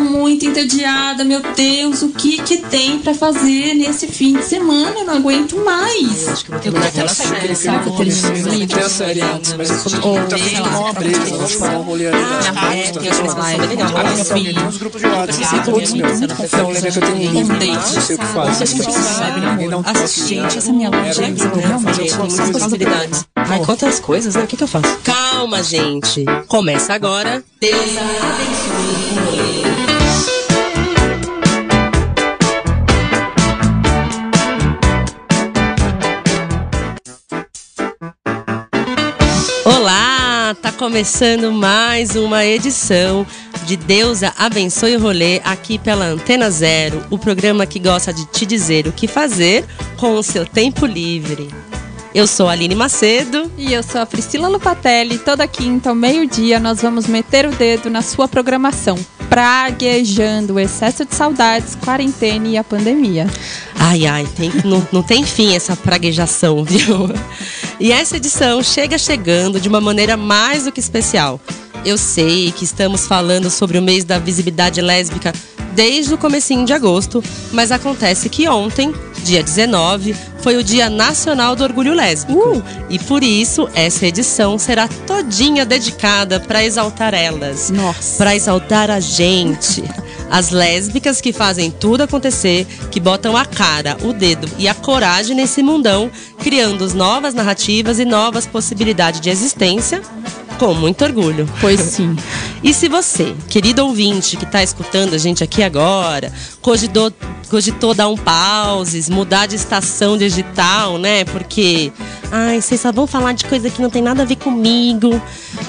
tô muito entediada, meu Deus, o que que tem pra fazer nesse fim de semana? Eu não aguento mais. Acho que eu vou terminar aquela série. Que eu comecei, tem a série antes, mas tá sei afim de lá, tomar uma breja, vamos tomar um rolê ali na Ah, praia, é, tá tem uma falando. live legal. Ah, tem uns grupos de WhatsApp, todos meu. Então, lembra que eu tenho um livro, não sei o que faz. Ninguém dá toque. Gente, essa minha loja realmente muitas possibilidades. Ai, quantas coisas, né? O que, que eu faço? Calma, gente. Começa agora. Deus abençoe começando mais uma edição de Deusa Abençoe o Rolê aqui pela Antena Zero, o programa que gosta de te dizer o que fazer com o seu tempo livre. Eu sou a Aline Macedo. E eu sou a Priscila Lupatelli. Toda quinta ao meio-dia nós vamos meter o dedo na sua programação, praguejando o excesso de saudades, quarentena e a pandemia. Ai, ai, tem, não, não tem fim essa praguejação, viu? E essa edição chega chegando de uma maneira mais do que especial. Eu sei que estamos falando sobre o mês da visibilidade lésbica desde o comecinho de agosto, mas acontece que ontem, dia 19, foi o Dia Nacional do Orgulho Lésbico. E por isso, essa edição será todinha dedicada para exaltar elas. Nossa. Para exaltar a gente. As lésbicas que fazem tudo acontecer, que botam a cara, o dedo e a coragem nesse mundão, criando novas narrativas e novas possibilidades de existência, com muito orgulho. Pois sim. E se você, querido ouvinte que está escutando a gente aqui agora, cogitou, cogitou dar um pauses, mudar de estação digital, né? Porque, ai, vocês só vão falar de coisa que não tem nada a ver comigo.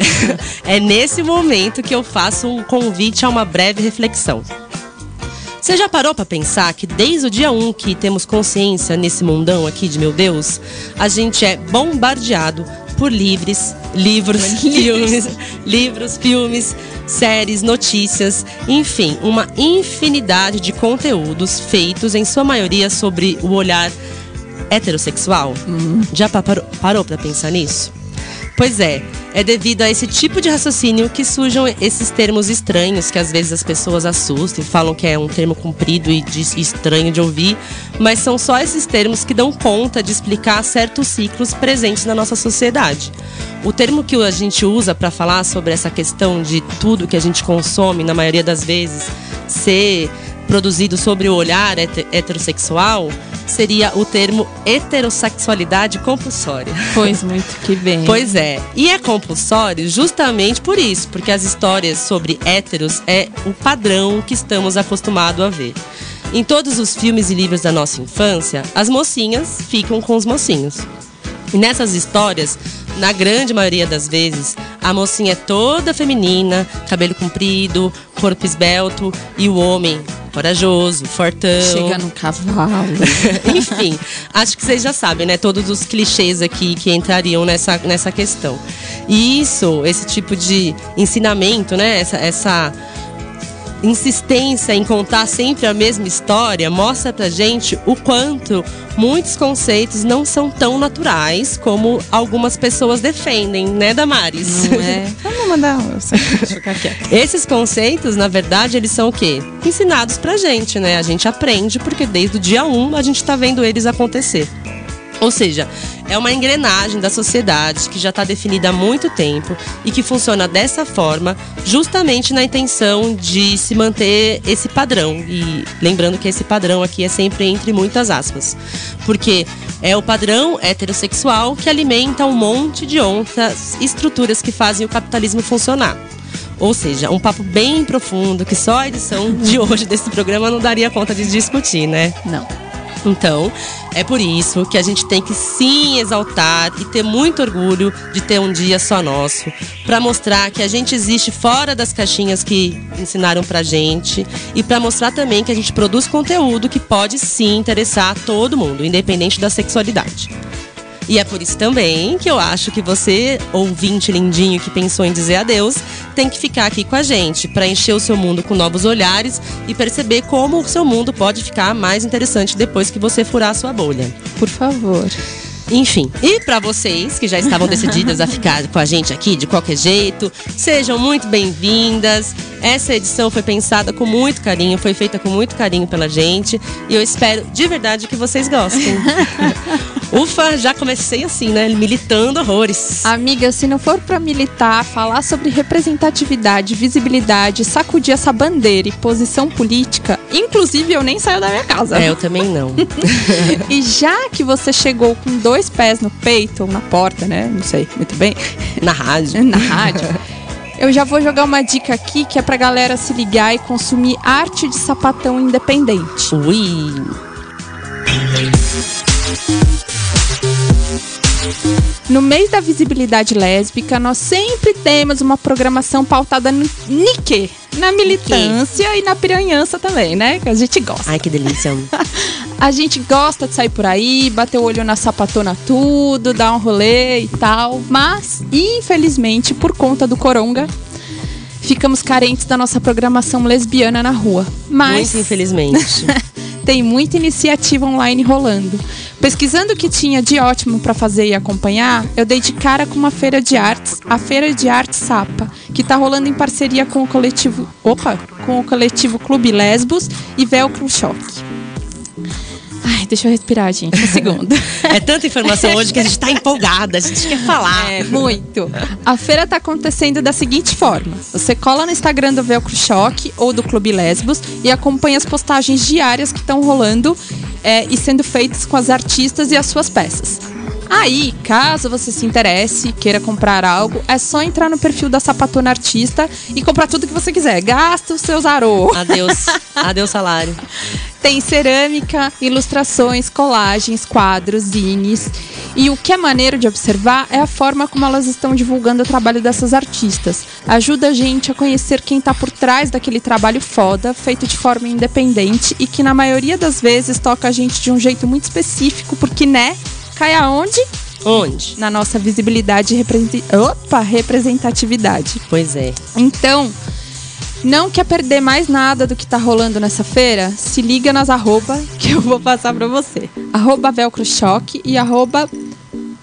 é nesse momento que eu faço um convite a uma breve reflexão. Você já parou para pensar que desde o dia 1 que temos consciência nesse mundão aqui de meu Deus, a gente é bombardeado por livres, livros, filmes, livros, filmes, séries, notícias, enfim, uma infinidade de conteúdos feitos em sua maioria sobre o olhar heterossexual? Já pa- parou, parou para pensar nisso? Pois é, é devido a esse tipo de raciocínio que surgem esses termos estranhos que às vezes as pessoas assustam e falam que é um termo comprido e de- estranho de ouvir, mas são só esses termos que dão conta de explicar certos ciclos presentes na nossa sociedade. O termo que a gente usa para falar sobre essa questão de tudo que a gente consome, na maioria das vezes, ser produzido sobre o olhar hete- heterossexual seria o termo heterossexualidade compulsória. Pois muito que bem. Pois é, e é compulsório justamente por isso, porque as histórias sobre héteros é o padrão que estamos acostumados a ver. Em todos os filmes e livros da nossa infância, as mocinhas ficam com os mocinhos. E nessas histórias, na grande maioria das vezes, a mocinha é toda feminina, cabelo comprido, corpo esbelto, e o homem corajoso, fortão. Chega no cavalo. Enfim, acho que vocês já sabem, né? Todos os clichês aqui que entrariam nessa, nessa questão. E isso, esse tipo de ensinamento, né? Essa, essa insistência em contar sempre a mesma história mostra pra gente o quanto muitos conceitos não são tão naturais como algumas pessoas defendem, né, Damares? Não é? Vamos mandar. Ficar quieto. Esses conceitos, na verdade, eles são o quê? Ensinados pra gente, né? A gente aprende porque desde o dia 1 a gente tá vendo eles acontecer. Ou seja, é uma engrenagem da sociedade que já está definida há muito tempo e que funciona dessa forma, justamente na intenção de se manter esse padrão. E lembrando que esse padrão aqui é sempre entre muitas aspas. Porque é o padrão heterossexual que alimenta um monte de outras estruturas que fazem o capitalismo funcionar. Ou seja, um papo bem profundo que só a edição de hoje desse programa não daria conta de discutir, né? Não. Então, é por isso que a gente tem que sim exaltar e ter muito orgulho de ter um dia só nosso, para mostrar que a gente existe fora das caixinhas que ensinaram pra gente e para mostrar também que a gente produz conteúdo que pode sim interessar a todo mundo, independente da sexualidade. E é por isso também que eu acho que você, ouvinte lindinho que pensou em dizer adeus, tem que ficar aqui com a gente para encher o seu mundo com novos olhares e perceber como o seu mundo pode ficar mais interessante depois que você furar a sua bolha. Por favor. Enfim, e para vocês que já estavam decididas a ficar com a gente aqui de qualquer jeito, sejam muito bem-vindas. Essa edição foi pensada com muito carinho, foi feita com muito carinho pela gente e eu espero de verdade que vocês gostem. Ufa, já comecei assim, né? Militando horrores. Amiga, se não for pra militar, falar sobre representatividade, visibilidade, sacudir essa bandeira e posição política, inclusive eu nem saio da minha casa. É, eu também não. e já que você chegou com dois pés no peito, ou na porta, né? Não sei muito bem. Na rádio. na rádio. Eu já vou jogar uma dica aqui que é pra galera se ligar e consumir arte de sapatão independente. Ui. No mês da visibilidade lésbica, nós sempre temos uma programação pautada no Nique, na militância e na piranhança também, né? Que a gente gosta. Ai, que delícia. a gente gosta de sair por aí, bater o olho na sapatona tudo, dar um rolê e tal. Mas, infelizmente, por conta do coronga, ficamos carentes da nossa programação lesbiana na rua. Mas, Muito infelizmente. tem muita iniciativa online rolando. Pesquisando o que tinha de ótimo para fazer e acompanhar, eu dei de cara com uma feira de artes, a Feira de Arte Sapa, que está rolando em parceria com o coletivo, opa, com o coletivo Clube Lesbos e Velcro Choque. Ai, deixa eu respirar, gente. Um segundo. é tanta informação hoje que a gente tá empolgada, a gente quer falar. É, muito. A feira tá acontecendo da seguinte forma: você cola no Instagram do Velcro Choque ou do Clube Lesbos e acompanha as postagens diárias que estão rolando é, e sendo feitas com as artistas e as suas peças. Aí, caso você se interesse, queira comprar algo, é só entrar no perfil da Sapatona Artista e comprar tudo que você quiser. Gasta os seus arô. Adeus. Adeus salário. Tem cerâmica, ilustrações, colagens, quadros, zines. E o que é maneiro de observar é a forma como elas estão divulgando o trabalho dessas artistas. Ajuda a gente a conhecer quem está por trás daquele trabalho foda, feito de forma independente e que na maioria das vezes toca a gente de um jeito muito específico, porque, né? Cai aonde? Onde? Na nossa visibilidade e represent... Opa, representatividade. Pois é. Então, não quer perder mais nada do que tá rolando nessa feira? Se liga nas arroba que eu vou passar pra você. Arroba Velcro Choque e arroba.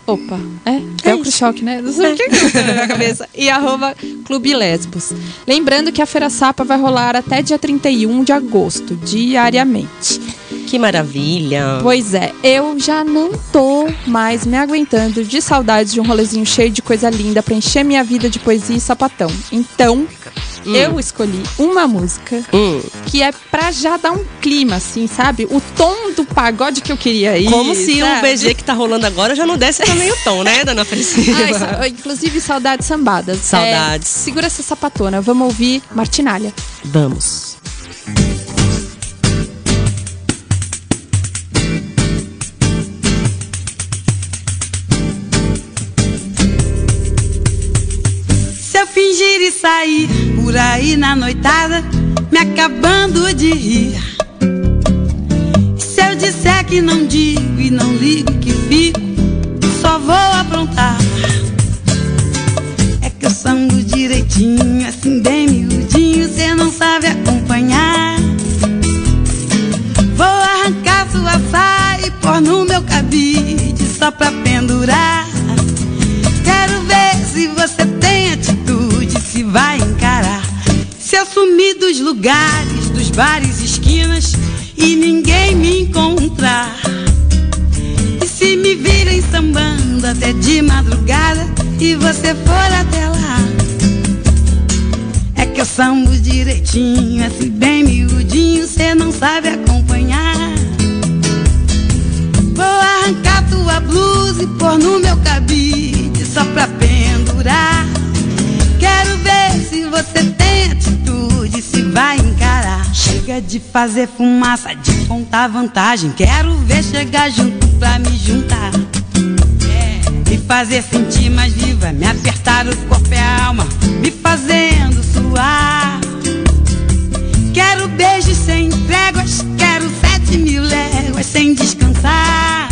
Opa, é? Velcro Choque, né? Não sei o que eu na minha cabeça. E arroba Clube Lesbos. Lembrando que a Feira Sapa vai rolar até dia 31 de agosto, diariamente. Que maravilha. Pois é, eu já não tô mais me aguentando de saudades de um rolezinho cheio de coisa linda pra encher minha vida de poesia e sapatão. Então, hum. eu escolhi uma música hum. que é pra já dar um clima, assim, sabe? O tom do pagode que eu queria ir. Como se sabe? o BG que tá rolando agora já não desse também o tom, né, dona Priscila? Ah, inclusive, saudades sambadas. Saudades. É, segura essa sapatona, vamos ouvir Martinalha. Vamos. Fingir e sair por aí na noitada, me acabando de rir. Se eu disser que não digo e não ligo que fico, só vou aprontar. É que eu sango direitinho, assim bem miudinho, cê não sabe acompanhar. Vou arrancar sua saia e pôr no meu cabide só pra pendurar. Eu sumir dos lugares, dos bares, esquinas e ninguém me encontrar. E se me virem sambando até de madrugada e você for até lá. É que eu sambo direitinho, assim bem miudinho, cê não sabe acompanhar. Vou arrancar tua blusa e pôr no meu cabide só pra pendurar. Quero ver se você tem Chega de fazer fumaça, de contar vantagem. Quero ver chegar junto pra me juntar. É, me fazer sentir mais viva, me apertar o corpo e a alma, me fazendo suar. Quero beijos sem tréguas, quero sete mil léguas sem descansar.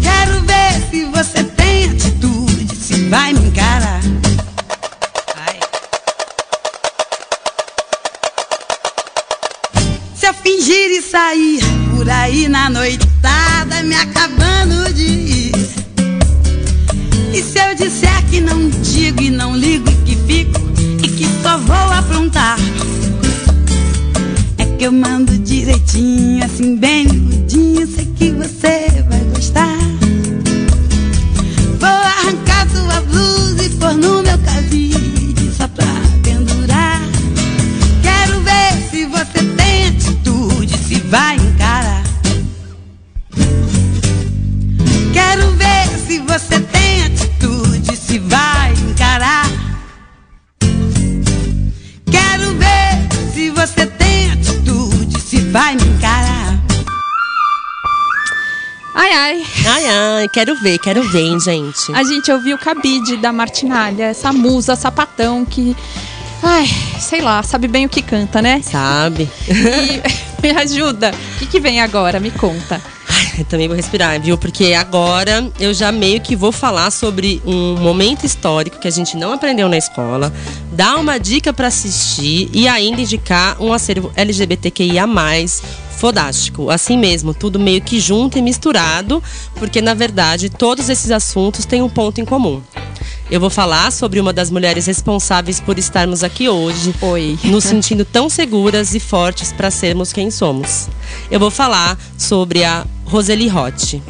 Quero ver se você tem atitude, se vai me encarar. E sair por aí na noitada, me acabando de ir. E se eu disser que não digo e não ligo e que fico e que só vou aprontar? É que eu mando direitinho, assim bem miudinho, sei que você vai Ai, quero ver, quero ver, hein, gente. A gente ouviu o cabide da Martinalha, essa musa sapatão que. Ai, sei lá, sabe bem o que canta, né? Sabe? E me ajuda. O que, que vem agora? Me conta. Eu também vou respirar, viu? Porque agora eu já meio que vou falar sobre um momento histórico que a gente não aprendeu na escola, dar uma dica para assistir e ainda indicar um acervo LGBTQIA+, fodástico. Assim mesmo, tudo meio que junto e misturado, porque na verdade todos esses assuntos têm um ponto em comum. Eu vou falar sobre uma das mulheres responsáveis por estarmos aqui hoje, Oi. nos sentindo tão seguras e fortes para sermos quem somos. Eu vou falar sobre a Roseli Roth.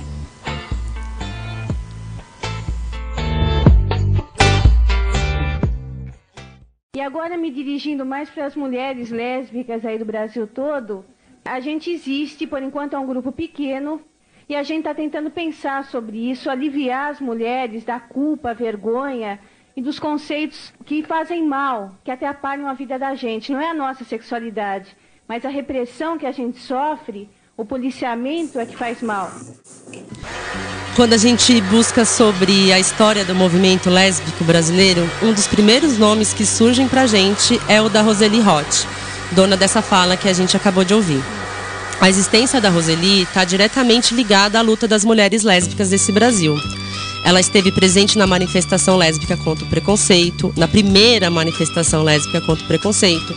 E agora me dirigindo mais para as mulheres lésbicas aí do Brasil todo, a gente existe, por enquanto é um grupo pequeno, e a gente está tentando pensar sobre isso, aliviar as mulheres da culpa, vergonha e dos conceitos que fazem mal, que atrapalham a vida da gente. Não é a nossa sexualidade, mas a repressão que a gente sofre, o policiamento é que faz mal. Quando a gente busca sobre a história do movimento lésbico brasileiro, um dos primeiros nomes que surgem pra gente é o da Roseli Roth, dona dessa fala que a gente acabou de ouvir. A existência da Roseli está diretamente ligada à luta das mulheres lésbicas desse Brasil. Ela esteve presente na manifestação lésbica contra o preconceito, na primeira manifestação lésbica contra o preconceito.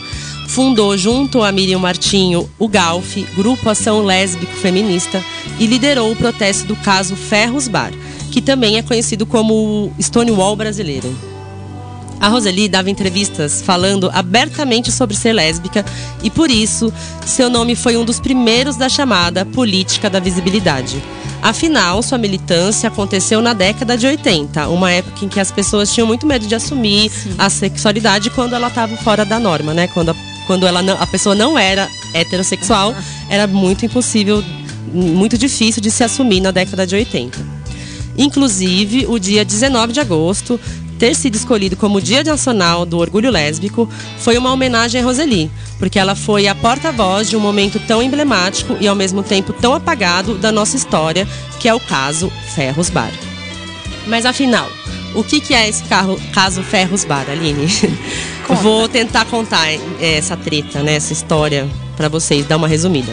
Fundou, junto a Miriam Martinho, o GALF, Grupo Ação Lésbico Feminista, e liderou o protesto do caso Ferros Bar, que também é conhecido como Stonewall brasileiro. A Roseli dava entrevistas falando abertamente sobre ser lésbica e, por isso, seu nome foi um dos primeiros da chamada política da visibilidade. Afinal, sua militância aconteceu na década de 80, uma época em que as pessoas tinham muito medo de assumir a sexualidade quando ela estava fora da norma, né? Quando, a, quando ela não- a pessoa não era heterossexual, era muito impossível, muito difícil de se assumir na década de 80. Inclusive, o dia 19 de agosto, ter sido escolhido como Dia Nacional do Orgulho Lésbico, foi uma homenagem a Roseli, porque ela foi a porta-voz de um momento tão emblemático e ao mesmo tempo tão apagado da nossa história, que é o caso Ferros Bar. Mas afinal, o que, que é esse carro, caso Ferros Bar, Aline? Vou tentar contar eh, essa treta, né, essa história para vocês, dar uma resumida.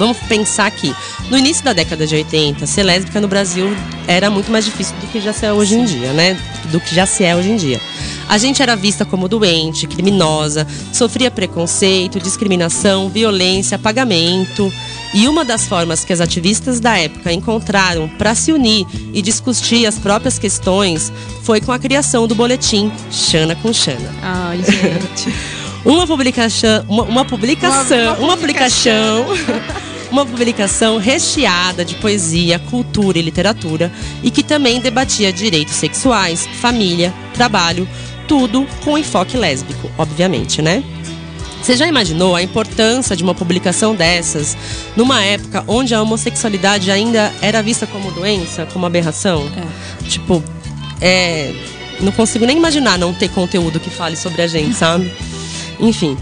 Vamos pensar aqui. No início da década de 80, ser lésbica no Brasil era muito mais difícil do que já se é hoje em dia, né? Do que já se é hoje em dia. A gente era vista como doente, criminosa, sofria preconceito, discriminação, violência, apagamento. E uma das formas que as ativistas da época encontraram para se unir e discutir as próprias questões foi com a criação do boletim Xana com Xana. Ai, gente. Uma publicação, uma, uma publicação, Uma- uma, uma publicação, uma publicação recheada de poesia, cultura e literatura e que também debatia direitos sexuais, família, trabalho, tudo com enfoque lésbico, obviamente, né? Você já imaginou a importância de uma publicação dessas numa época onde a homossexualidade ainda era vista como doença, como aberração? Tipo, é, não consigo nem imaginar não ter conteúdo que fale sobre a gente, sabe? Enfim.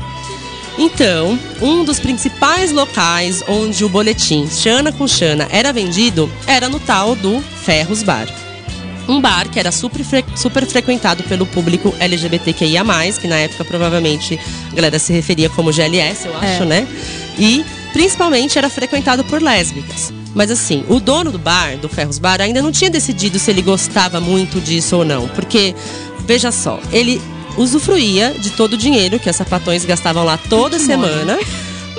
Então, um dos principais locais onde o boletim Xana com Xana era vendido era no tal do Ferros Bar. Um bar que era super, super frequentado pelo público LGBTQIA, que na época provavelmente a galera se referia como GLS, eu acho, É. né? E principalmente era frequentado por lésbicas. Mas assim, o dono do bar, do Ferros Bar, ainda não tinha decidido se ele gostava muito disso ou não. Porque, veja só, ele usufruía de todo o dinheiro que as sapatões gastavam lá toda semana.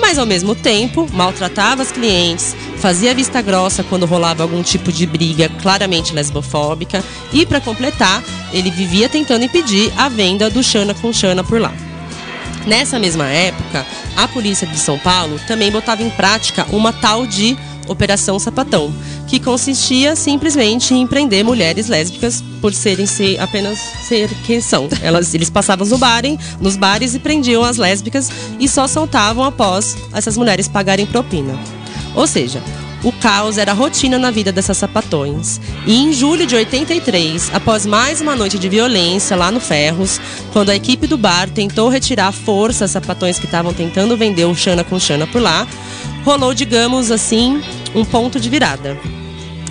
Mas ao mesmo tempo, maltratava as clientes, fazia vista grossa quando rolava algum tipo de briga claramente lesbofóbica e, para completar, ele vivia tentando impedir a venda do Xana com Xana por lá. Nessa mesma época, a polícia de São Paulo também botava em prática uma tal de Operação Sapatão, que consistia simplesmente em prender mulheres lésbicas por serem ser, apenas ser quem são. Elas, eles passavam no barem, nos bares e prendiam as lésbicas e só soltavam após essas mulheres pagarem propina. Ou seja, o caos era rotina na vida dessas sapatões. E em julho de 83, após mais uma noite de violência lá no Ferros, quando a equipe do bar tentou retirar à força as sapatões que estavam tentando vender o Xana com Xana por lá, rolou, digamos assim, um ponto de virada.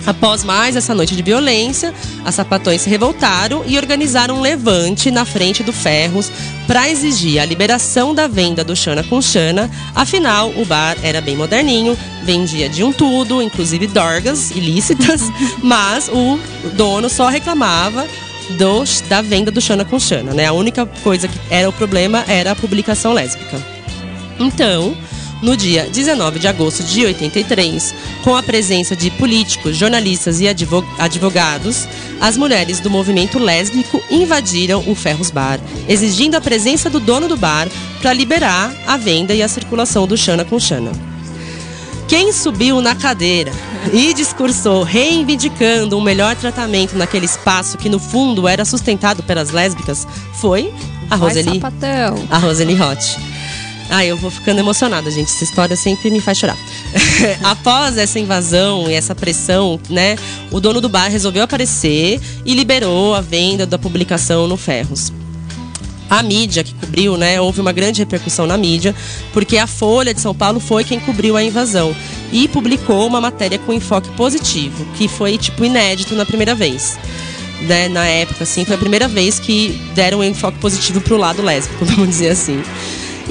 Após mais essa noite de violência, as sapatões se revoltaram e organizaram um levante na frente do Ferros para exigir a liberação da venda do Xana com Xana. Afinal, o bar era bem moderninho, vendia de um tudo, inclusive dorgas ilícitas, mas o dono só reclamava do, da venda do Xana com Xana, né? A única coisa que era o problema era a publicação lésbica. Então, no dia 19 de agosto de 83, com a presença de políticos, jornalistas e advogados, as mulheres do movimento lésbico invadiram o Ferros Bar, exigindo a presença do dono do bar para liberar a venda e a circulação do Xana com Xana. Quem subiu na cadeira e discursou reivindicando um melhor tratamento naquele espaço que no fundo era sustentado pelas lésbicas foi a Roseli, a Roseli Roth. Ah, eu vou ficando emocionada, gente. Essa história sempre me faz chorar. Após essa invasão e essa pressão, né, o dono do bar resolveu aparecer e liberou a venda da publicação no Ferros. A mídia que cobriu, né, houve uma grande repercussão na mídia, porque a Folha de São Paulo foi quem cobriu a invasão e publicou uma matéria com enfoque positivo, que foi tipo inédito na primeira vez. Né, na época, assim, foi a primeira vez que deram um enfoque positivo pro lado lésbico, vamos dizer assim.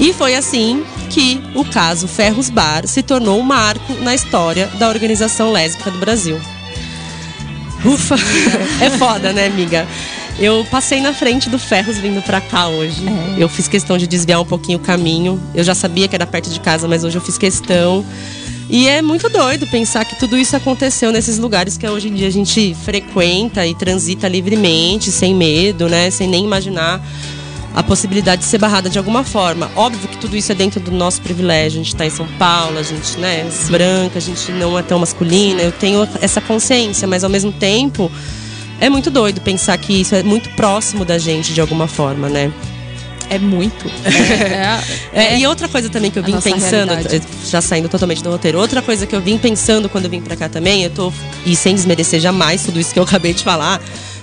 E foi assim que o caso Ferros Bar se tornou um marco na história da organização lésbica do Brasil. Ufa! É foda, né, amiga? Eu passei na frente do Ferros vindo pra cá hoje. É. Eu fiz questão de desviar um pouquinho o caminho. Eu já sabia que era perto de casa, mas hoje eu fiz questão. E é muito doido pensar que tudo isso aconteceu nesses lugares que hoje em dia a gente frequenta e transita livremente, sem medo, né? Sem nem imaginar a possibilidade de ser barrada de alguma forma. Óbvio que tudo isso é dentro do nosso privilégio. A gente está em São Paulo, a gente né, é branca, a gente não é tão masculina. Eu tenho essa consciência, mas ao mesmo tempo é muito doido pensar que isso é muito próximo da gente de alguma forma, né? É muito. É, é, é, e outra coisa também que eu vim pensando, realidade. já saindo totalmente do roteiro, outra coisa que eu vim pensando quando eu vim pra cá também, eu tô, e sem desmerecer jamais tudo isso que eu acabei de falar,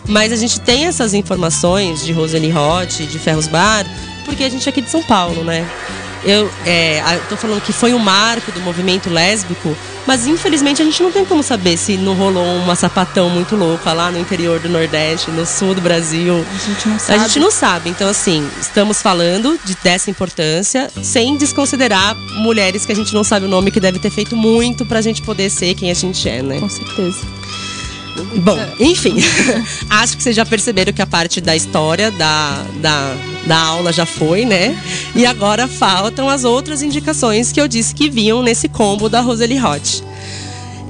mas a gente tem essas informações de Roseli Roth, de Ferros Bar, porque a gente é aqui de São Paulo, né? Eu é, tô falando que foi um marco do movimento lésbico, mas infelizmente a gente não tem como saber se não rolou uma sapatão muito louca lá no interior do Nordeste, no sul do Brasil. A gente não sabe. A gente não sabe. Então, assim, estamos falando de, dessa importância, sem desconsiderar mulheres que a gente não sabe o nome, que deve ter feito muito pra gente poder ser quem a gente é, né? Com certeza. Bom, enfim, acho que vocês já perceberam que a parte da história da, da, da aula já foi, né? E agora faltam as outras indicações que eu disse que vinham nesse combo da Roseli Hot.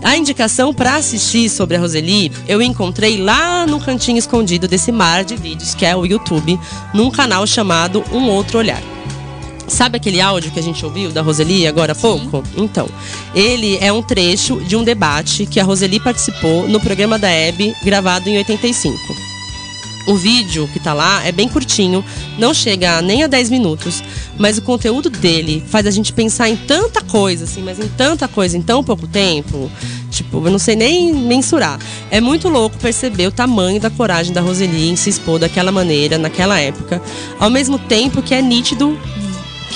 A indicação para assistir sobre a Roseli eu encontrei lá no cantinho escondido desse mar de vídeos que é o YouTube, num canal chamado Um Outro Olhar. Sabe aquele áudio que a gente ouviu da Roseli agora há pouco? Sim. Então, ele é um trecho de um debate que a Roseli participou no programa da Hebe, gravado em 85. O vídeo que tá lá é bem curtinho, não chega nem a 10 minutos, mas o conteúdo dele faz a gente pensar em tanta coisa, assim, mas em tanta coisa em tão pouco tempo. Tipo, eu não sei nem mensurar. É muito louco perceber o tamanho da coragem da Roseli em se expor daquela maneira, naquela época, ao mesmo tempo que é nítido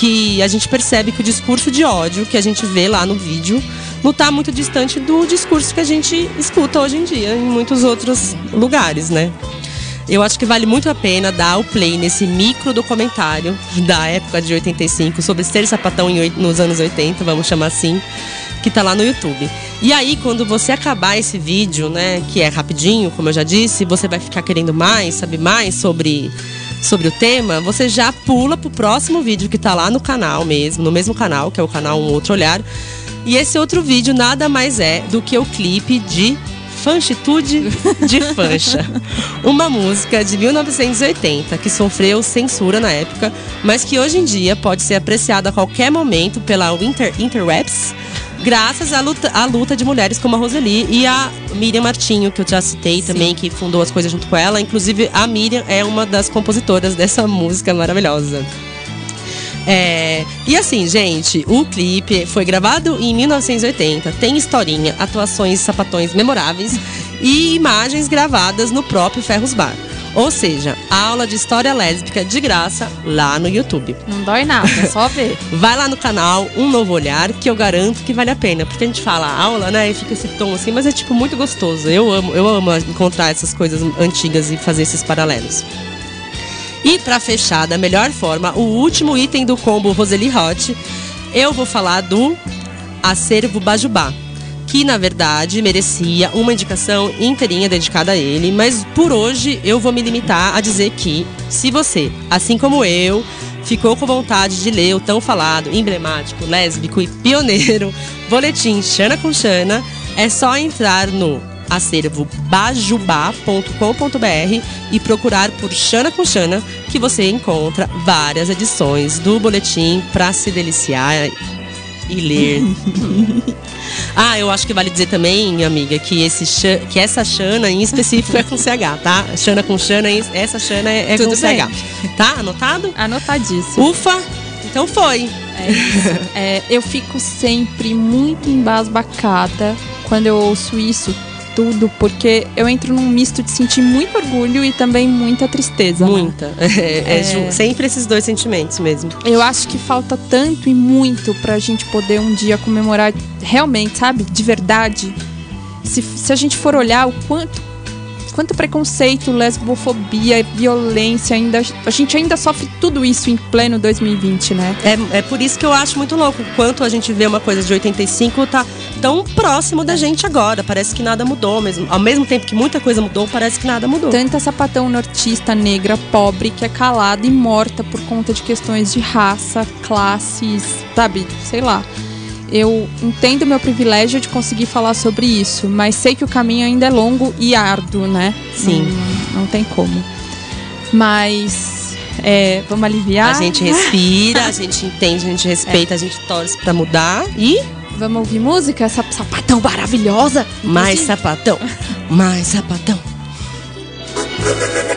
que a gente percebe que o discurso de ódio que a gente vê lá no vídeo não está muito distante do discurso que a gente escuta hoje em dia em muitos outros lugares, né? Eu acho que vale muito a pena dar o play nesse micro documentário da época de 85 sobre ser sapatão nos anos 80, vamos chamar assim, que tá lá no YouTube. E aí, quando você acabar esse vídeo, né, que é rapidinho, como eu já disse, você vai ficar querendo mais, saber mais sobre sobre o tema, você já pula pro próximo vídeo que tá lá no canal mesmo, no mesmo canal, que é o canal Um Outro Olhar, E esse outro vídeo nada mais é do que o clipe de Fanchitude de Fancha. Uma música de 1980 que sofreu censura na época, mas que hoje em dia pode ser apreciada a qualquer momento pela Inter Interwebs, graças à luta, à luta de mulheres como a Roseli e a Miriam Martinho, que eu já citei também, que fundou as coisas junto com ela. Inclusive, a Miriam é uma das compositoras dessa música maravilhosa. É, e assim, gente, o clipe foi gravado em 1980, tem historinha, atuações sapatões memoráveis e imagens gravadas no próprio Ferros Bar. Ou seja, aula de história lésbica de graça lá no YouTube. Não dói nada, é só ver. Vai lá no canal Um Novo Olhar, que eu garanto que vale a pena. Porque a gente fala aula, né? E fica esse tom assim, mas é tipo muito gostoso. Eu amo, eu amo encontrar essas coisas antigas e fazer esses paralelos. E para fechar da melhor forma, o último item do combo Roseli Hot, eu vou falar do acervo Bajubá, que na verdade merecia uma indicação inteirinha dedicada a ele, mas por hoje eu vou me limitar a dizer que se você, assim como eu, ficou com vontade de ler o tão falado, emblemático, lésbico e pioneiro boletim Xana com Xana, é só entrar no acervo bajubá.com.br e procurar por Xana com Xana, que você encontra várias edições do boletim para se deliciar e ler. ah, eu acho que vale dizer também, amiga, que, esse, que essa Xana em específico é com CH, tá? Xana com Xana, essa Xana é, é com bem. CH. Tá? Anotado? Anotadíssimo. Ufa! Então foi. É, é, eu fico sempre muito embasbacada quando eu ouço isso tudo, porque eu entro num misto de sentir muito orgulho e também muita tristeza. Né? Muita. Né? É, é, sempre esses dois sentimentos mesmo. Eu acho que falta tanto e muito pra gente poder um dia comemorar realmente, sabe? De verdade. Se, se a gente for olhar o quanto quanto preconceito, lesbofobia, violência, ainda a gente ainda sofre tudo isso em pleno 2020, né? É, é por isso que eu acho muito louco quanto a gente vê uma coisa de 85 tá tão próximo da gente agora. Parece que nada mudou mesmo. Ao mesmo tempo que muita coisa mudou, parece que nada mudou. Tanta sapatão nortista negra pobre que é calada e morta por conta de questões de raça, classes, sabe, sei lá eu entendo meu privilégio de conseguir falar sobre isso, mas sei que o caminho ainda é longo e árduo, né? Sim. Não, não tem como. Mas é, vamos aliviar. A gente respira, a gente entende, a gente respeita, é. a gente torce para mudar e. Vamos ouvir música? Essa sapatão maravilhosa. Mais sapatão, mais sapatão.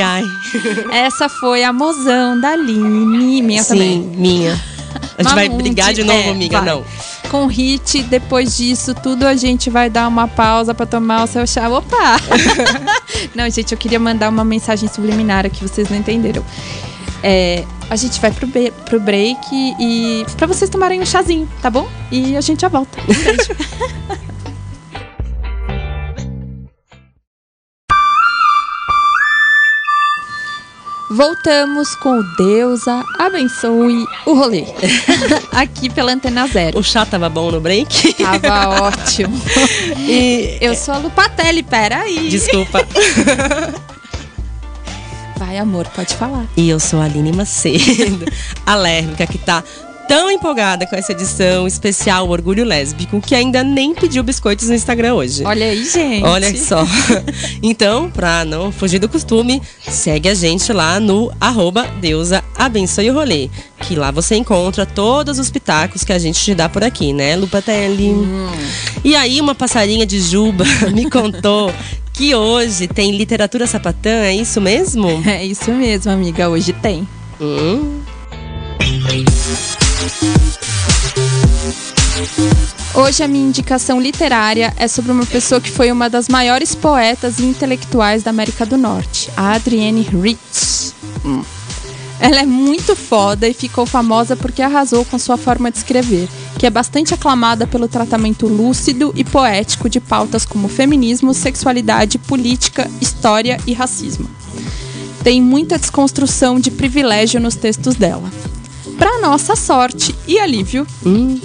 ai, ai. Essa foi a mozão da Aline. Minha Sim, também. minha. A gente vai Mamundi, brigar de novo, é, amiga? vai. Não. Com hit, depois disso, tudo a gente vai dar uma pausa pra tomar o seu chá. Opa! não, gente, eu queria mandar uma mensagem subliminar aqui, vocês não entenderam. É, a gente vai pro, pro break e pra vocês tomarem um chazinho, tá bom? E a gente já volta. Um beijo. Voltamos com o Deusa abençoe o rolê. Aqui pela Antena Zero. O chá tava bom no break? Tava ótimo. E, Eu sou a Lupatelli, peraí. desculpa. Vai, amor, pode falar. E eu sou a Aline Macedo, a lésbica que tá tão empolgada com essa edição especial Orgulho Lésbico que ainda nem pediu biscoitos no Instagram hoje. Olha aí, gente. Olha só. Então, pra não fugir do costume, segue a gente lá no arroba Deusa Abençoe o Rolê. Que lá você encontra todos os pitacos que a gente te dá por aqui, né, Lupatelli? E aí, uma passarinha de Juba me contou que hoje tem literatura sapatã, é isso mesmo? É isso mesmo, amiga. Hoje tem. Hum, Hoje a minha indicação literária é sobre uma pessoa que foi uma das maiores poetas e intelectuais da América do Norte, a Adrienne Rich. Hum. Ela é muito foda e ficou famosa porque arrasou com sua forma de escrever, que é bastante aclamada pelo tratamento lúcido e poético de pautas como feminismo, sexualidade, política, história e racismo. Tem muita desconstrução de privilégio nos textos dela. Para nossa sorte e alívio,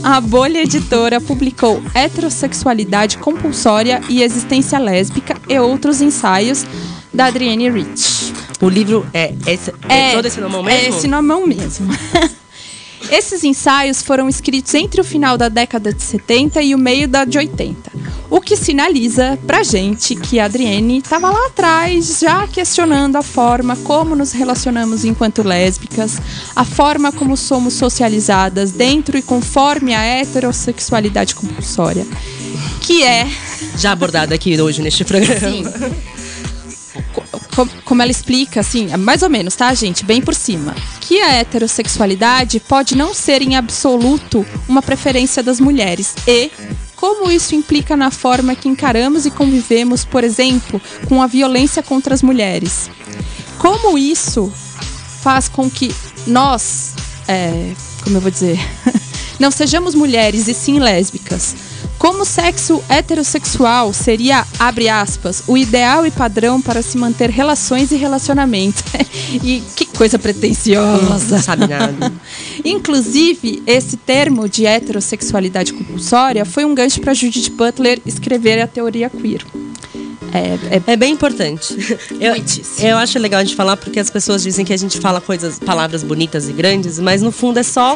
a Bolha Editora publicou Heterossexualidade Compulsória e Existência Lésbica e outros ensaios da Adrienne Rich. o livro é, esse, é, todo esse nome mesmo? É esse nomão mesmo. Esses ensaios foram escritos entre o final da década de 70 e o meio da de 80. O que sinaliza pra gente que a Adrienne estava lá atrás já questionando a forma como nos relacionamos enquanto lésbicas, a forma como somos socializadas dentro e conforme a heterossexualidade compulsória, que é Já abordado aqui hoje neste programa. Sim. Co- como ela explica, assim, mais ou menos, tá, gente? Bem por cima. Que a heterossexualidade pode não ser em absoluto uma preferência das mulheres e como isso implica na forma que encaramos e convivemos, por exemplo, com a violência contra as mulheres. Como isso faz com que nós, é, como eu vou dizer, não sejamos mulheres e sim lésbicas. Como o sexo heterossexual seria, abre aspas, o ideal e padrão para se manter relações e relacionamentos. e que coisa pretensiosa. Não sabe nada. Inclusive, esse termo de heterossexualidade compulsória foi um gancho para Judith Butler escrever a teoria queer. É, é É bem importante. Eu, eu acho legal a gente falar porque as pessoas dizem que a gente fala coisas, palavras bonitas e grandes, mas no fundo é só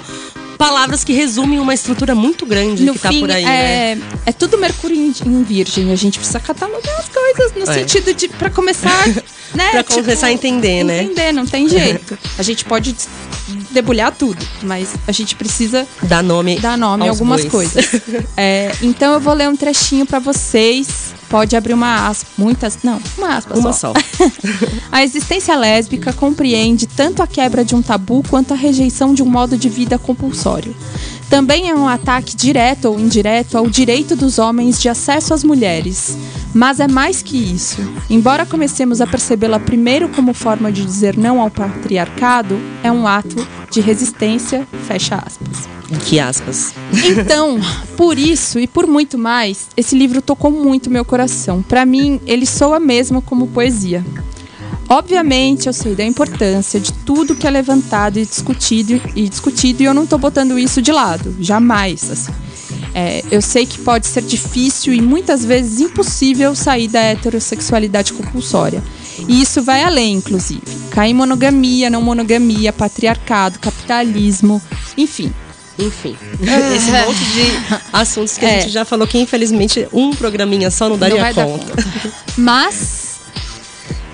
palavras que resumem uma estrutura muito grande no que tá fim, por aí, né? é, é tudo Mercúrio em, em Virgem. A gente precisa catalogar as coisas no É. sentido de para começar, né? Pra começar a entender, né? Entender, não tem jeito. A gente pode debulhar tudo, mas a gente precisa Dá nome. dar nome a algumas bois. coisas. É, então eu vou ler um trechinho pra vocês. Pode abrir uma aspa, muitas, não, uma aspa Uma só. só. A existência lésbica compreende tanto a quebra de um tabu quanto a rejeição de um modo de vida compulsório. Também é um ataque direto ou indireto ao direito dos homens de acesso às mulheres. Mas é mais que isso. Embora comecemos a percebê-la primeiro como forma de dizer não ao patriarcado, é um ato de resistência, fecha aspas. que aspas. Então, por isso e por muito mais, esse livro tocou muito meu coração. Pra mim, ele soa mesmo como poesia. Obviamente, eu sei da importância de tudo que é levantado e discutido e discutido e eu não tô botando isso de lado, jamais. assim. É, eu sei que pode ser difícil e muitas vezes impossível sair da heterossexualidade compulsória. E isso vai além, inclusive. Cai em monogamia, não monogamia, patriarcado, capitalismo, enfim. Enfim, esse monte de assuntos que a É. gente já falou que infelizmente um programinha só não daria não vai dar conta. conta. Mas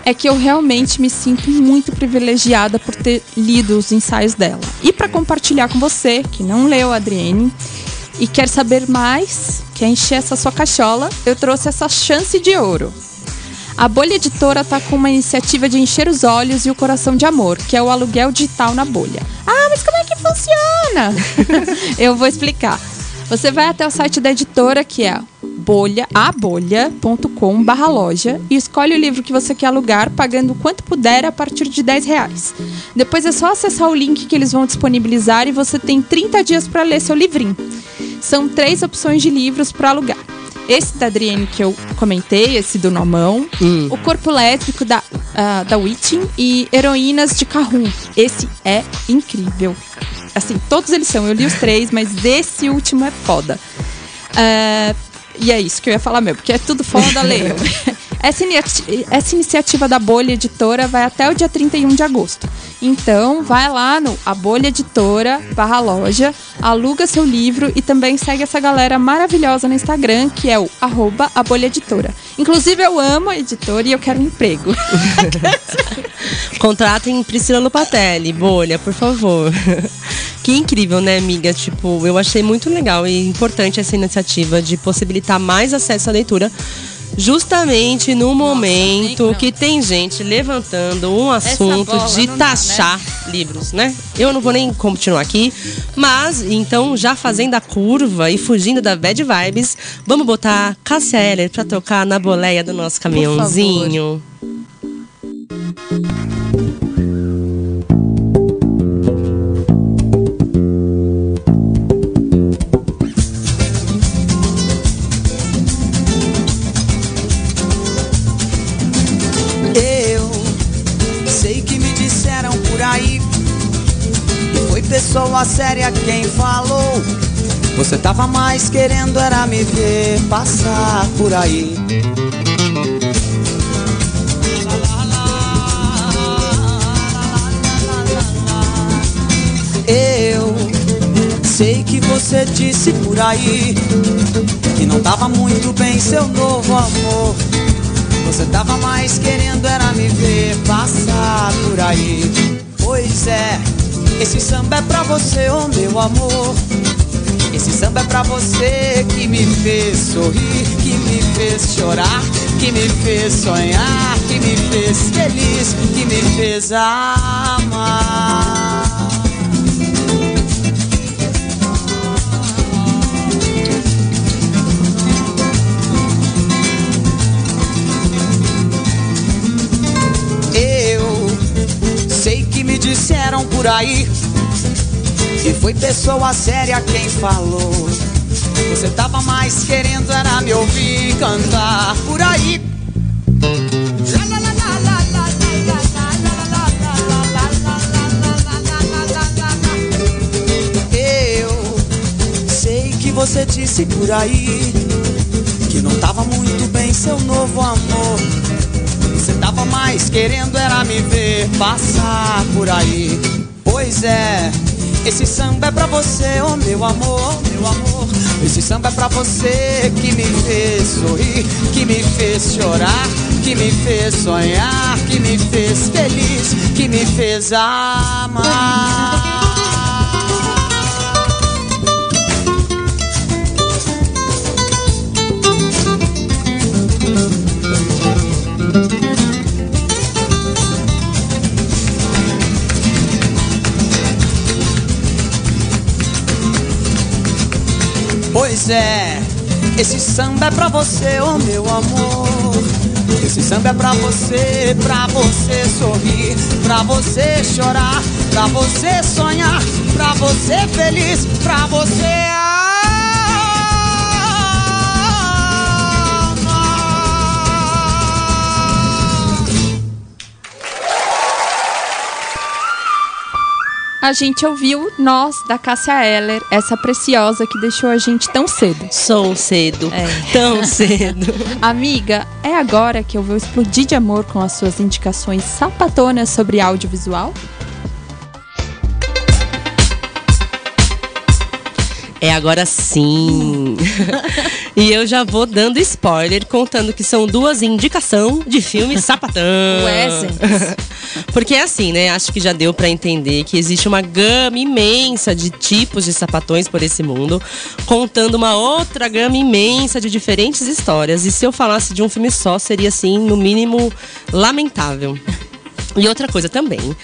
é que eu realmente me sinto muito privilegiada por ter lido os ensaios dela. E para compartilhar com você, que não leu a Adrienne e quer saber mais, quer encher essa sua cachola, eu trouxe essa chance de ouro. A Bolha Editora tá com uma iniciativa de encher os olhos e o coração de amor, que é o aluguel digital na bolha. Ah, mas como é que funciona? Eu vou explicar. Você vai até o site da editora, que é bolha, abolha.com barra loja e escolhe o livro que você quer alugar, pagando quanto puder a partir de 10 reais. Depois é só acessar o link que eles vão disponibilizar e você tem 30 dias para ler seu livrinho. São três opções de livros para alugar. Esse da Adrienne que eu comentei, esse do Nomão, o Corpo Lésbico da, uh, da Witching e Heroínas de Carrum. Esse é incrível. Assim, todos eles são. Eu li os três, mas esse último é foda. Uh, e é isso que eu ia falar mesmo, porque é tudo foda, leio. Essa, essa, iniciativa da Bolha Editora vai até o dia 31 de agosto. Então, vai lá no A Bolha Editora barra loja, aluga seu livro e também segue essa galera maravilhosa no Instagram, que é o arroba A Bolha Editora. Inclusive, eu amo a editora e eu quero um emprego. Contratem Priscila Lupatelli, Bolha, por favor. Que incrível, né, amiga? Tipo, eu achei muito legal e importante essa iniciativa de possibilitar mais acesso à leitura justamente no momento que tem gente levantando um assunto de taxar né? livros, né? Eu não vou nem continuar aqui, mas então já fazendo a curva e fugindo da bad vibes, vamos botar Cássia Eller pra tocar na boleia do nosso caminhãozinho. Pessoa séria quem falou. Você tava mais querendo era me ver passar por aí. Eu sei que você disse por aí que não tava muito bem seu novo amor. Você tava mais querendo era me ver passar por aí. Pois é. Esse samba é pra você, oh meu amor. Esse samba é pra você que me fez sorrir, que me fez chorar, que me fez sonhar, que me fez feliz, que me fez amar. Disseram por aí que foi pessoa séria quem falou. Você tava mais querendo era me ouvir cantar por aí. Eu sei que você disse por aí que não tava muito bem seu novo amor tava mais querendo era me ver passar por aí. Pois é, esse samba é pra você, oh meu amor, meu amor. Esse samba é pra você que me fez sorrir, que me fez chorar, que me fez sonhar, que me fez feliz, que me fez amar. É, esse samba é pra você, oh meu amor. Esse samba é pra você, pra você sorrir, pra você chorar, pra você sonhar, pra você feliz, pra você a gente ouviu Nós, da Cássia Eller, essa preciosa que deixou a gente tão cedo. Sou cedo, é. tão cedo. Amiga, é agora que eu vou explodir de amor com as suas indicações sapatonas sobre audiovisual? É agora sim. e eu já vou dando spoiler, contando que são duas indicação de filme sapatão. Porque é assim, né? Acho que já deu pra entender que existe uma gama imensa de tipos de sapatões por esse mundo, contando uma outra gama imensa de diferentes histórias. E se eu falasse de um filme só, seria assim, no mínimo, lamentável. E outra coisa também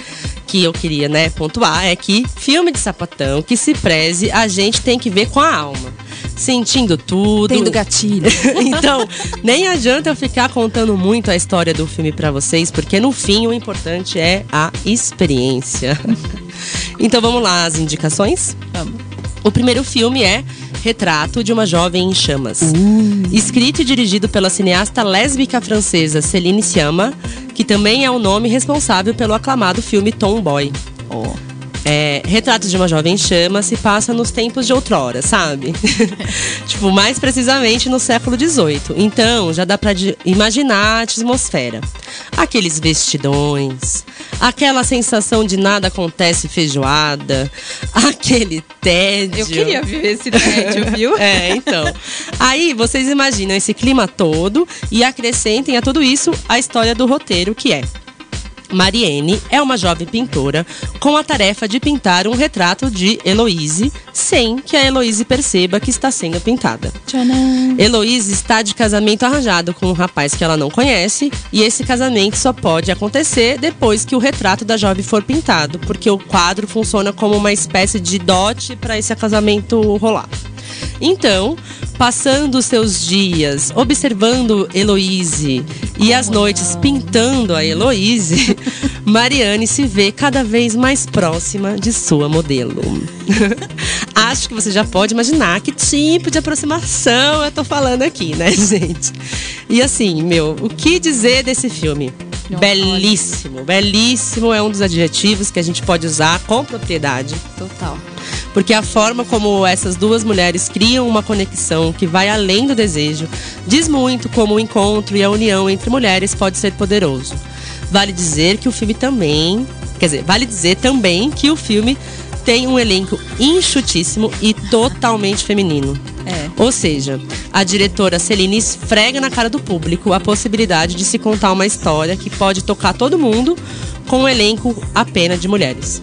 que eu queria, né, pontuar é que filme de sapatão que se preze, a gente tem que ver com a alma. Sentindo tudo. Tendo gatilho. então, nem adianta eu ficar contando muito a história do filme pra vocês, porque no fim o importante é a experiência. então vamos lá, as indicações? Vamos. O primeiro filme é Retrato de uma Jovem em Chamas. Escrito e dirigido pela cineasta lésbica francesa Céline Sciamma, que também é o nome responsável pelo aclamado filme Tomboy. É, Retrato de uma Jovem em Chamas se passa nos tempos de outrora, sabe? tipo, mais precisamente no século XVIII. Então, já dá pra de- imaginar a atmosfera. Aqueles vestidões, aquela sensação de nada acontece feijoada, aquele tédio. Eu queria viver esse tédio, viu? É, então. Aí vocês imaginam esse clima todo e acrescentem a tudo isso a história do roteiro, que é. Mariene é uma jovem pintora com a tarefa de pintar um retrato de Heloíse sem que a Heloíse perceba que está sendo pintada. Tcharam. Heloíse está de casamento arranjado com um rapaz que ela não conhece e esse casamento só pode acontecer depois que o retrato da jovem for pintado, porque o quadro funciona como uma espécie de dote para esse casamento rolar. Então, passando os seus dias observando Heloíse e as noites pintando a Heloíse, Mariane se vê cada vez mais próxima de sua modelo. Acho que você já pode imaginar que tipo de aproximação eu tô falando aqui, né, gente? E assim, meu, o que dizer desse filme? Belíssimo, belíssimo é um dos adjetivos que a gente pode usar com propriedade. Total. Porque a forma como essas duas mulheres criam uma conexão que vai além do desejo diz muito como o encontro e a união entre mulheres pode ser poderoso. Vale dizer que o filme também. Quer dizer, vale dizer também que o filme tem um elenco enxutíssimo e totalmente feminino. É. Ou seja, a diretora Celine esfrega na cara do público a possibilidade de se contar uma história que pode tocar todo mundo com um elenco apenas de mulheres.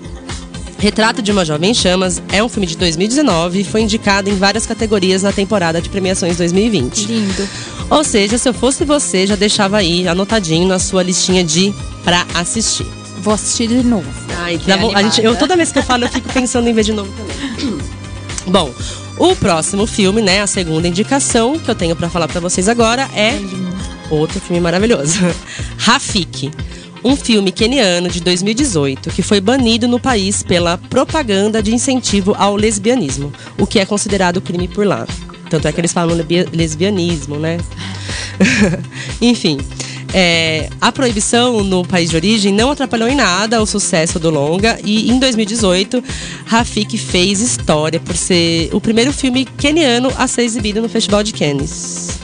Retrato de uma Jovem em Chamas é um filme de 2019 e foi indicado em várias categorias na temporada de premiações 2020. Lindo. Ou seja, se eu fosse você, já deixava aí anotadinho na sua listinha de pra assistir. Vou assistir de novo. Ai, Que dá a gente, eu, toda vez que eu falo, eu fico pensando em ver de novo também. Bom, o próximo filme, né, a segunda indicação que eu tenho pra falar pra vocês agora é outro filme maravilhoso. Rafiki. Um filme keniano de 2018 que foi banido no país pela propaganda de incentivo ao lesbianismo, o que é considerado crime por lá. Tanto é que eles falam lesbianismo, né? Enfim. É, a proibição no país de origem não atrapalhou em nada o sucesso do longa e em 2018 Rafik fez história por ser o primeiro filme keniano a ser exibido no Festival de Cannes.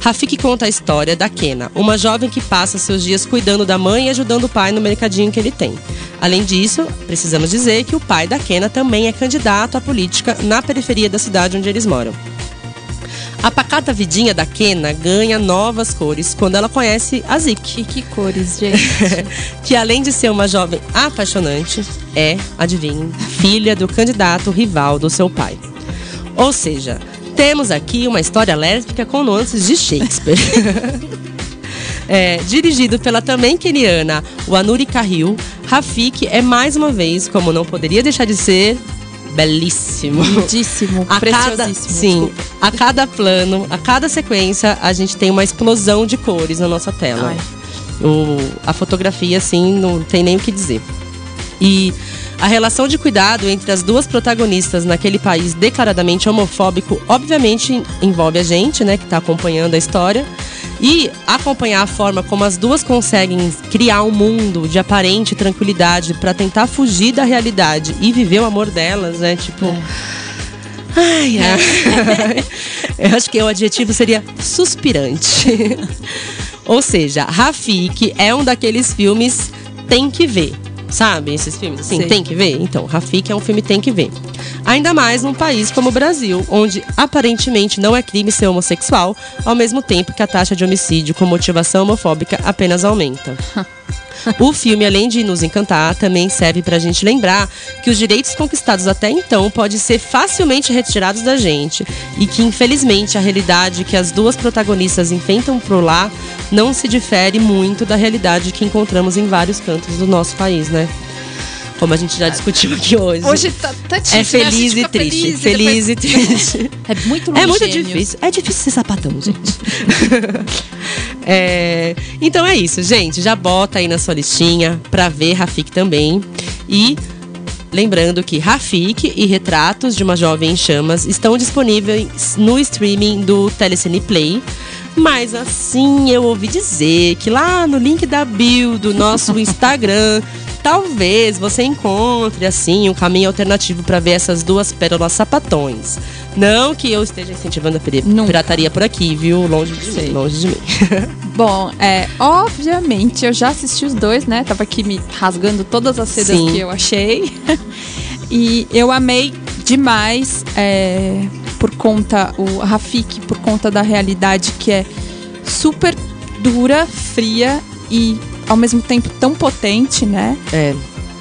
Rafik conta a história da Kena, uma jovem que passa seus dias cuidando da mãe e ajudando o pai no mercadinho que ele tem. Além disso, precisamos dizer que o pai da Kena também é candidato à política na periferia da cidade onde eles moram. A pacata vidinha da Kena ganha novas cores quando ela conhece a Zik, E que cores, gente. que além de ser uma jovem apaixonante, é, adivinhem, filha do candidato rival do seu pai. Ou seja, temos aqui uma história lésbica com nuances de Shakespeare. É, dirigido pela também keniana Wanuri Kahil, Rafik é mais uma vez, como não poderia deixar de ser, belíssimo. Lindíssimo, A cada, sim, desculpa. a cada plano, a cada sequência, a gente tem uma explosão de cores na nossa tela. Ai. O, a fotografia, assim, não tem nem o que dizer. E a relação de cuidado entre as duas protagonistas naquele país declaradamente homofóbico, obviamente envolve a gente, né, que está acompanhando a história. E acompanhar a forma como as duas conseguem criar um mundo de aparente tranquilidade para tentar fugir da realidade e viver o amor delas, né? Tipo. Ai, ai. Eu acho que o adjetivo seria suspirante. Ou seja, Rafik é um daqueles filmes tem que ver. Sabe esses filmes? Assim, Sei. tem que ver? Então, Rafik é um filme tem que ver. Ainda mais num país como o Brasil, onde aparentemente não é crime ser homossexual, ao mesmo tempo que a taxa de homicídio com motivação homofóbica apenas aumenta. O filme, além de nos encantar, também serve pra gente lembrar que os direitos conquistados até então podem ser facilmente retirados da gente e que, infelizmente, a realidade que as duas protagonistas enfrentam por lá não se difere muito da realidade que encontramos em vários cantos do nosso país, né? Como a gente já discutiu aqui hoje. Hoje tá, tá difícil, é né? Feliz gente e triste. e Feliz e depois- triste. É muito É muito difícil. É difícil ser sapatão, gente. É, então é isso, gente. Já bota aí na sua listinha pra ver Rafik também. E lembrando que Rafik e Retratos de uma Jovem em Chamas estão disponíveis no streaming do Telecine Play. Mas assim, eu ouvi dizer que lá no link da bio do nosso Instagram, talvez você encontre assim um caminho alternativo para ver essas duas pérolas sapatões. Não que eu esteja incentivando a Nunca. pirataria por aqui, viu? Longe de Sei. mim, longe de mim. Bom, é, obviamente eu já assisti os dois, né? Tava aqui me rasgando todas as cedas Sim. que eu achei. e eu amei demais é, por conta, o Rafik, por conta da realidade que é super dura, fria e ao mesmo tempo tão potente, né? É.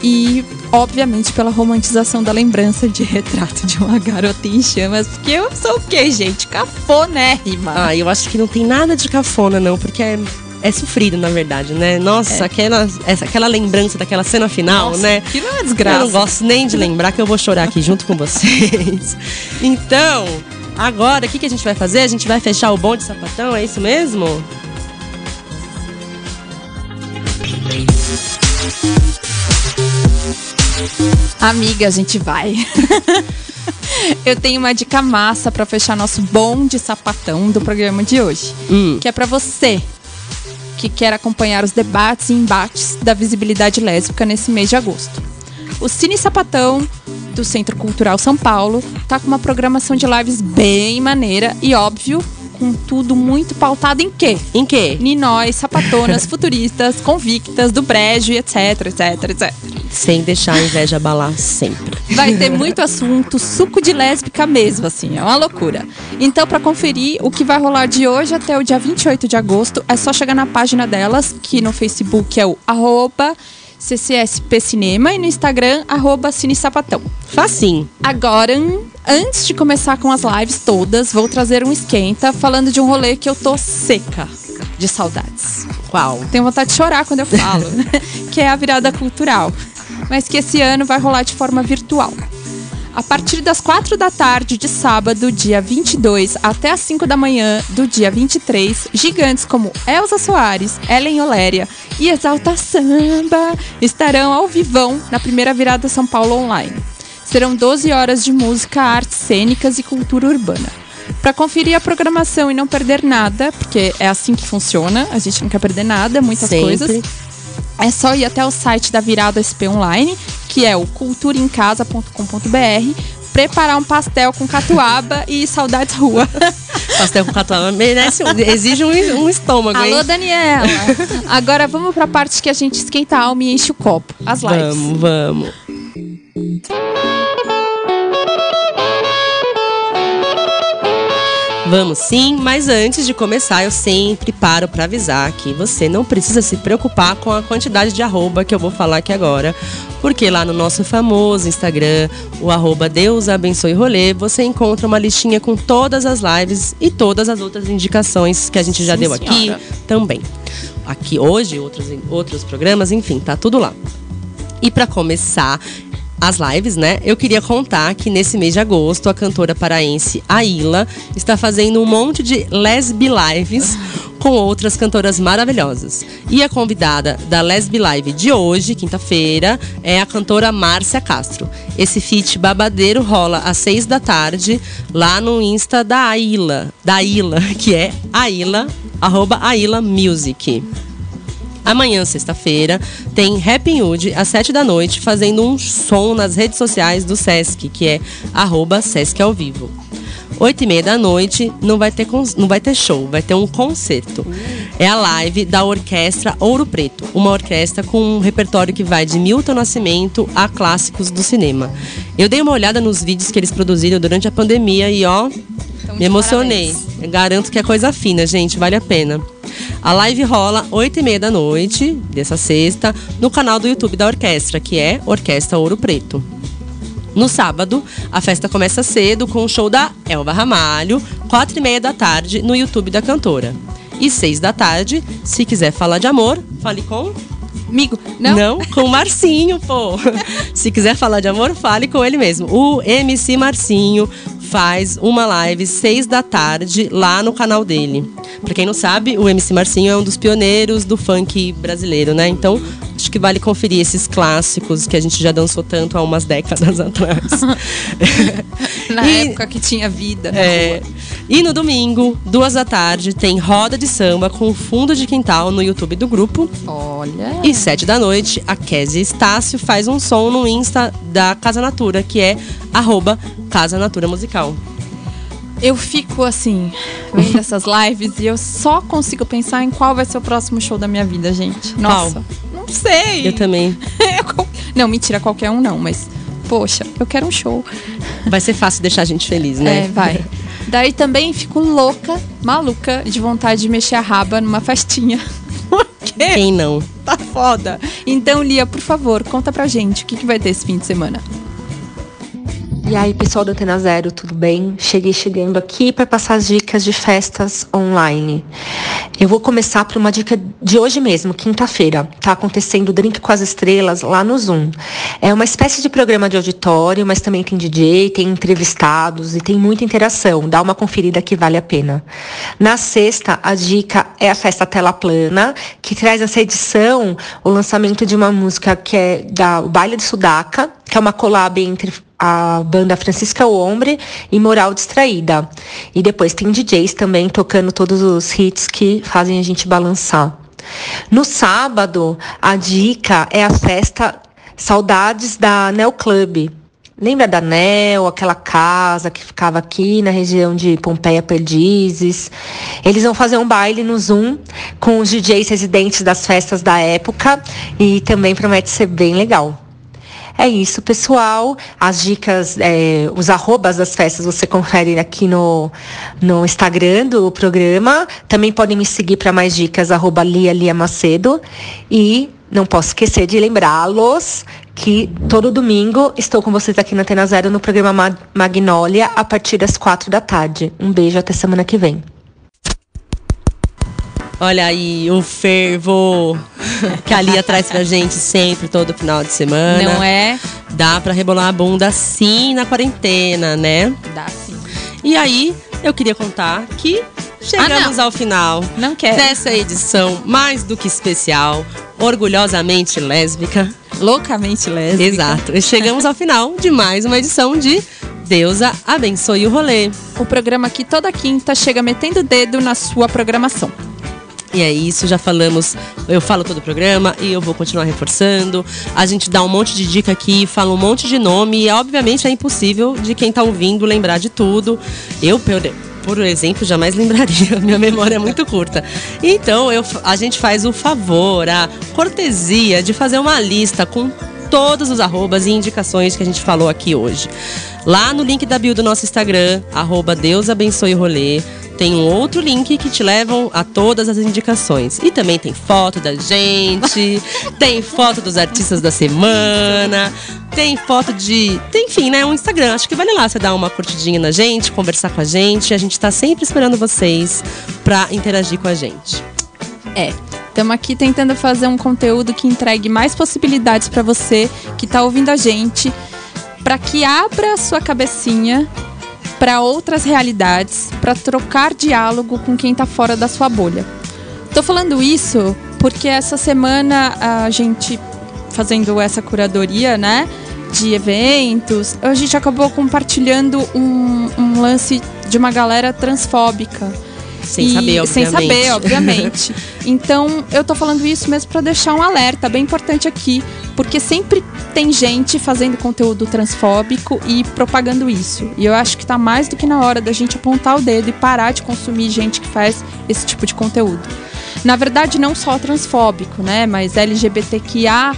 E, obviamente, pela romantização da lembrança de retrato de uma garota em chamas. Porque eu sou o quê, gente? Cafonérrima. Ah, eu acho que não tem nada de cafona, não, porque é, é sofrido, na verdade, né? Nossa, aquela, essa, aquela lembrança daquela cena final, Nossa, né? Aquilo é uma Eu desgraça. não gosto nem de lembrar que eu vou chorar aqui junto com vocês. Então, agora, o que, que a gente vai fazer? A gente vai fechar o bonde sapatão, é isso mesmo? Amiga, a gente vai. Eu tenho uma dica massa pra fechar nosso bonde sapatão do programa de hoje. Hum. Que é pra você que quer acompanhar os debates e embates da visibilidade lésbica nesse mês de agosto. O Cine Sapatão do Centro Cultural São Paulo tá com uma programação de lives bem maneira e óbvio, com tudo muito pautado em quê? Em quê? Ninóis, sapatonas, futuristas, convictas, do brejo etc, etc, etc. Sem deixar a inveja abalar sempre. Vai ter muito assunto, suco de lésbica mesmo, assim, é uma loucura. Então, pra conferir o que vai rolar de hoje até o dia 28 de agosto, é só chegar na página delas, que no Facebook é o arroba CCSP Cinema e no Instagram, arroba Cine Sapatão. Facinho. Agora, antes de começar com as lives todas, vou trazer um esquenta falando de um rolê que eu tô seca de saudades. Qual? Tenho vontade de chorar quando eu falo, que é a virada cultural, mas que esse ano vai rolar de forma virtual. A partir das 4 da tarde de sábado, dia 22, até as 5 da manhã do dia 23, gigantes como Elza Soares, Ellen Oléria e Exalta Samba estarão ao vivão na primeira virada São Paulo Online. Serão 12 horas de música, artes cênicas e cultura urbana. Para conferir a programação e não perder nada, porque é assim que funciona, a gente não quer perder nada, muitas Sempre. coisas. É só ir até o site da Virada SP Online, que é o culturaemcasa.com.br, preparar um pastel com catuaba e saudades rua. Pastel com catuaba merece, exige um, um estômago, hein? Alô, Daniela! Agora vamos pra parte que a gente esquenta a alma e enche o copo. As lives. Vamos, vamos. Vamos sim, mas antes de começar, eu sempre paro para avisar que você não precisa se preocupar com a quantidade de arroba que eu vou falar aqui agora, porque lá no nosso famoso Instagram, o arroba Deus Abençoe Rolê, você encontra uma listinha com todas as lives e todas as outras indicações que a gente já Sim, deu senhora. aqui também. Aqui hoje, outros, outros programas, enfim, tá tudo lá. E para começar as lives, né? Eu queria contar que nesse mês de agosto a cantora paraense Aila está fazendo um monte de lesbi lives com outras cantoras maravilhosas. E a convidada da Lesbi Live de hoje, quinta-feira, é a cantora Márcia Castro. Esse feat babadeiro rola às seis da tarde lá no Insta da Aila, da Aila, que é Aila, arroba Aila Music. Amanhã, sexta-feira, tem Happy Hood às 7 da noite, fazendo um som nas redes sociais do Sesc, que é arroba Sesc ao vivo. 8 e meia da noite não vai, ter não vai ter show, vai ter um concerto. É a live da Orquestra Ouro Preto, uma orquestra com um repertório que vai de Milton Nascimento a clássicos do cinema. Eu dei uma olhada nos vídeos que eles produziram durante a pandemia e ó, Então, me emocionei. garanto que é coisa fina, gente, vale a pena. A live rola 8 e meia da noite, dessa sexta, no canal do YouTube da orquestra, que é Orquestra Ouro Preto. No sábado, a festa começa cedo com o show da Elba Ramalho, 4 e meia da tarde, no YouTube da cantora. E 6 da tarde, se quiser falar de amor, fale com Amigo, não? com o Marcinho, pô. Se quiser falar de amor, fale com ele mesmo. O MC Marcinho faz uma live seis da tarde lá no canal dele. Pra quem não sabe, o MC Marcinho é um dos pioneiros do funk brasileiro, né? Então, acho que vale conferir esses clássicos que a gente já dançou tanto há umas décadas atrás. Na E- época que tinha vida. É, e no domingo, duas da tarde, tem roda de samba com fundo de quintal no YouTube do grupo. Olha. E sete da noite, a Kézia Estácio faz um som no Insta da Casa Natura, que é arroba Casa Natura Musical. Eu fico assim, vendo essas lives e eu só consigo pensar em qual vai ser o próximo show da minha vida, gente. Nossa. Não sei. Eu também. não, mentira, qualquer um não, mas. Poxa, eu quero um show. Vai ser fácil deixar a gente feliz, né? É, vai. Daí também fico louca, maluca, de vontade de mexer a raba numa festinha. Quem não? Tá foda. Então, Lia, por favor, conta pra gente o que, que vai ter esse fim de semana. E aí, pessoal da Antena Zero, tudo bem? Cheguei chegando aqui para passar as dicas de festas online. Eu vou começar por uma dica de hoje mesmo, quinta-feira. Tá acontecendo o Drink com as Estrelas lá no Zoom. É uma espécie de programa de auditório, mas também tem DJ, tem entrevistados e tem muita interação. Dá uma conferida que vale a pena. Na sexta, a dica é a festa Tela Plana, que traz essa edição o lançamento de uma música que é da Baile de Sudaca, que é uma collab entre a banda Francisca Ombre e Moral Distraída. E depois tem DJs também tocando todos os hits que fazem a gente balançar. No sábado, a dica é a festa Saudades da Neo Club. Lembra da Nel, aquela casa que ficava aqui na região de Pompeia Perdizes? Eles vão fazer um baile no Zoom com os DJs residentes das festas da época e também promete ser bem legal. É isso, pessoal. As dicas, é, os arrobas das festas você confere aqui no, no Instagram do programa. Também podem me seguir para mais dicas, arroba Lia Lia Macedo. E não posso esquecer de lembrá-los que todo domingo estou com vocês aqui na Antena Zero no programa Ma- Magnólia a partir das quatro da tarde. Um beijo, até semana que vem. Olha aí o fervo que a Lia traz pra gente sempre, todo final de semana. Não é? Dá pra rebolar a bunda sim na quarentena, né? Dá sim. E aí, eu queria contar que chegamos ao final Não quero. dessa edição mais do que especial, orgulhosamente lésbica. Loucamente lésbica. Exato. E chegamos ao final de mais uma edição de Deusa abençoe o rolê. O programa aqui toda quinta chega metendo o dedo na sua programação. E é isso, já falamos, eu falo todo o programa e eu vou continuar reforçando. A gente dá um monte de dica aqui, fala um monte de nome e obviamente é impossível de quem tá ouvindo lembrar de tudo. Eu, por exemplo, jamais lembraria, minha memória é muito curta. Então, eu, a gente faz o favor, a cortesia de fazer uma lista com todos os arrobas e indicações que a gente falou aqui hoje. Lá no link da bio do nosso Instagram, arroba Deus abençoe o rolê, tem um outro link que te levam a todas as indicações. E também tem foto da gente, tem foto dos artistas da semana, tem foto de. Tem, enfim, né? Um Instagram. Acho que vale lá você dar uma curtidinha na gente, conversar com a gente. A gente tá sempre esperando vocês pra interagir com a gente. É. Estamos aqui tentando fazer um conteúdo que entregue mais possibilidades para você que está ouvindo a gente, para que abra a sua cabecinha para outras realidades, para trocar diálogo com quem está fora da sua bolha. Tô falando isso porque essa semana a gente fazendo essa curadoria, né, de eventos, a gente acabou compartilhando um, um lance de uma galera transfóbica. Sem E- saber, Sem obviamente. saber, obviamente. então, eu tô falando isso mesmo para deixar um alerta bem importante aqui, porque sempre tem gente fazendo conteúdo transfóbico e propagando isso. E eu acho que tá mais do que na hora da gente apontar o dedo e parar de consumir gente que faz esse tipo de conteúdo. Na verdade, não só transfóbico, né? Mas LGBTQIA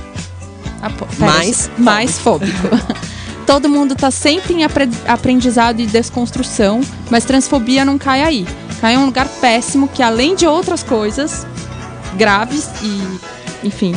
Mais mais fóbico. Todo mundo tá sempre em apre- aprendizado e desconstrução, mas transfobia não cai aí. Cai em um lugar péssimo que, além de outras coisas graves e, enfim,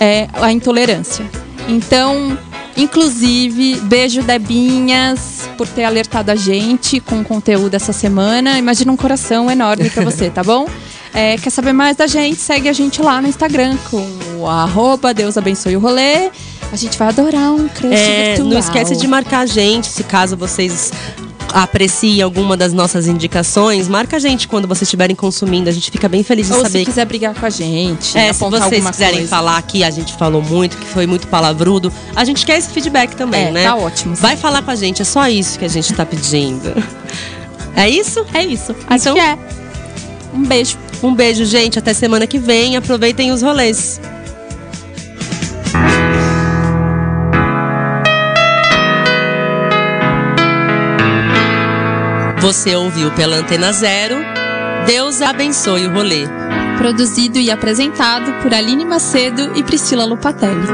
é a intolerância. Então, inclusive, beijo Debinhas por ter alertado a gente com o conteúdo essa semana. Imagina um coração enorme pra você, tá bom? É, quer saber mais da gente? Segue a gente lá no Instagram com o arroba Deus abençoe o rolê. A gente vai adorar um crush É, virtual. não esquece de marcar a gente, se caso vocês apreciem alguma das nossas indicações, marca a gente quando vocês estiverem consumindo. A gente fica bem feliz de Ou saber se quiser brigar com a gente, É, se vocês quiserem coisa. falar que a gente falou muito, que foi muito palavrudo, a gente quer esse feedback também, É, né? tá ótimo, sim. Vai falar com a gente, é só isso que a gente tá pedindo. É isso? É isso. Acho Então- que é. Um beijo. Um beijo, gente. Até semana que vem. Aproveitem os rolês. Você ouviu pela Antena Zero. Deus abençoe o rolê. Produzido e apresentado por Aline Macedo e Priscila Lupatelli.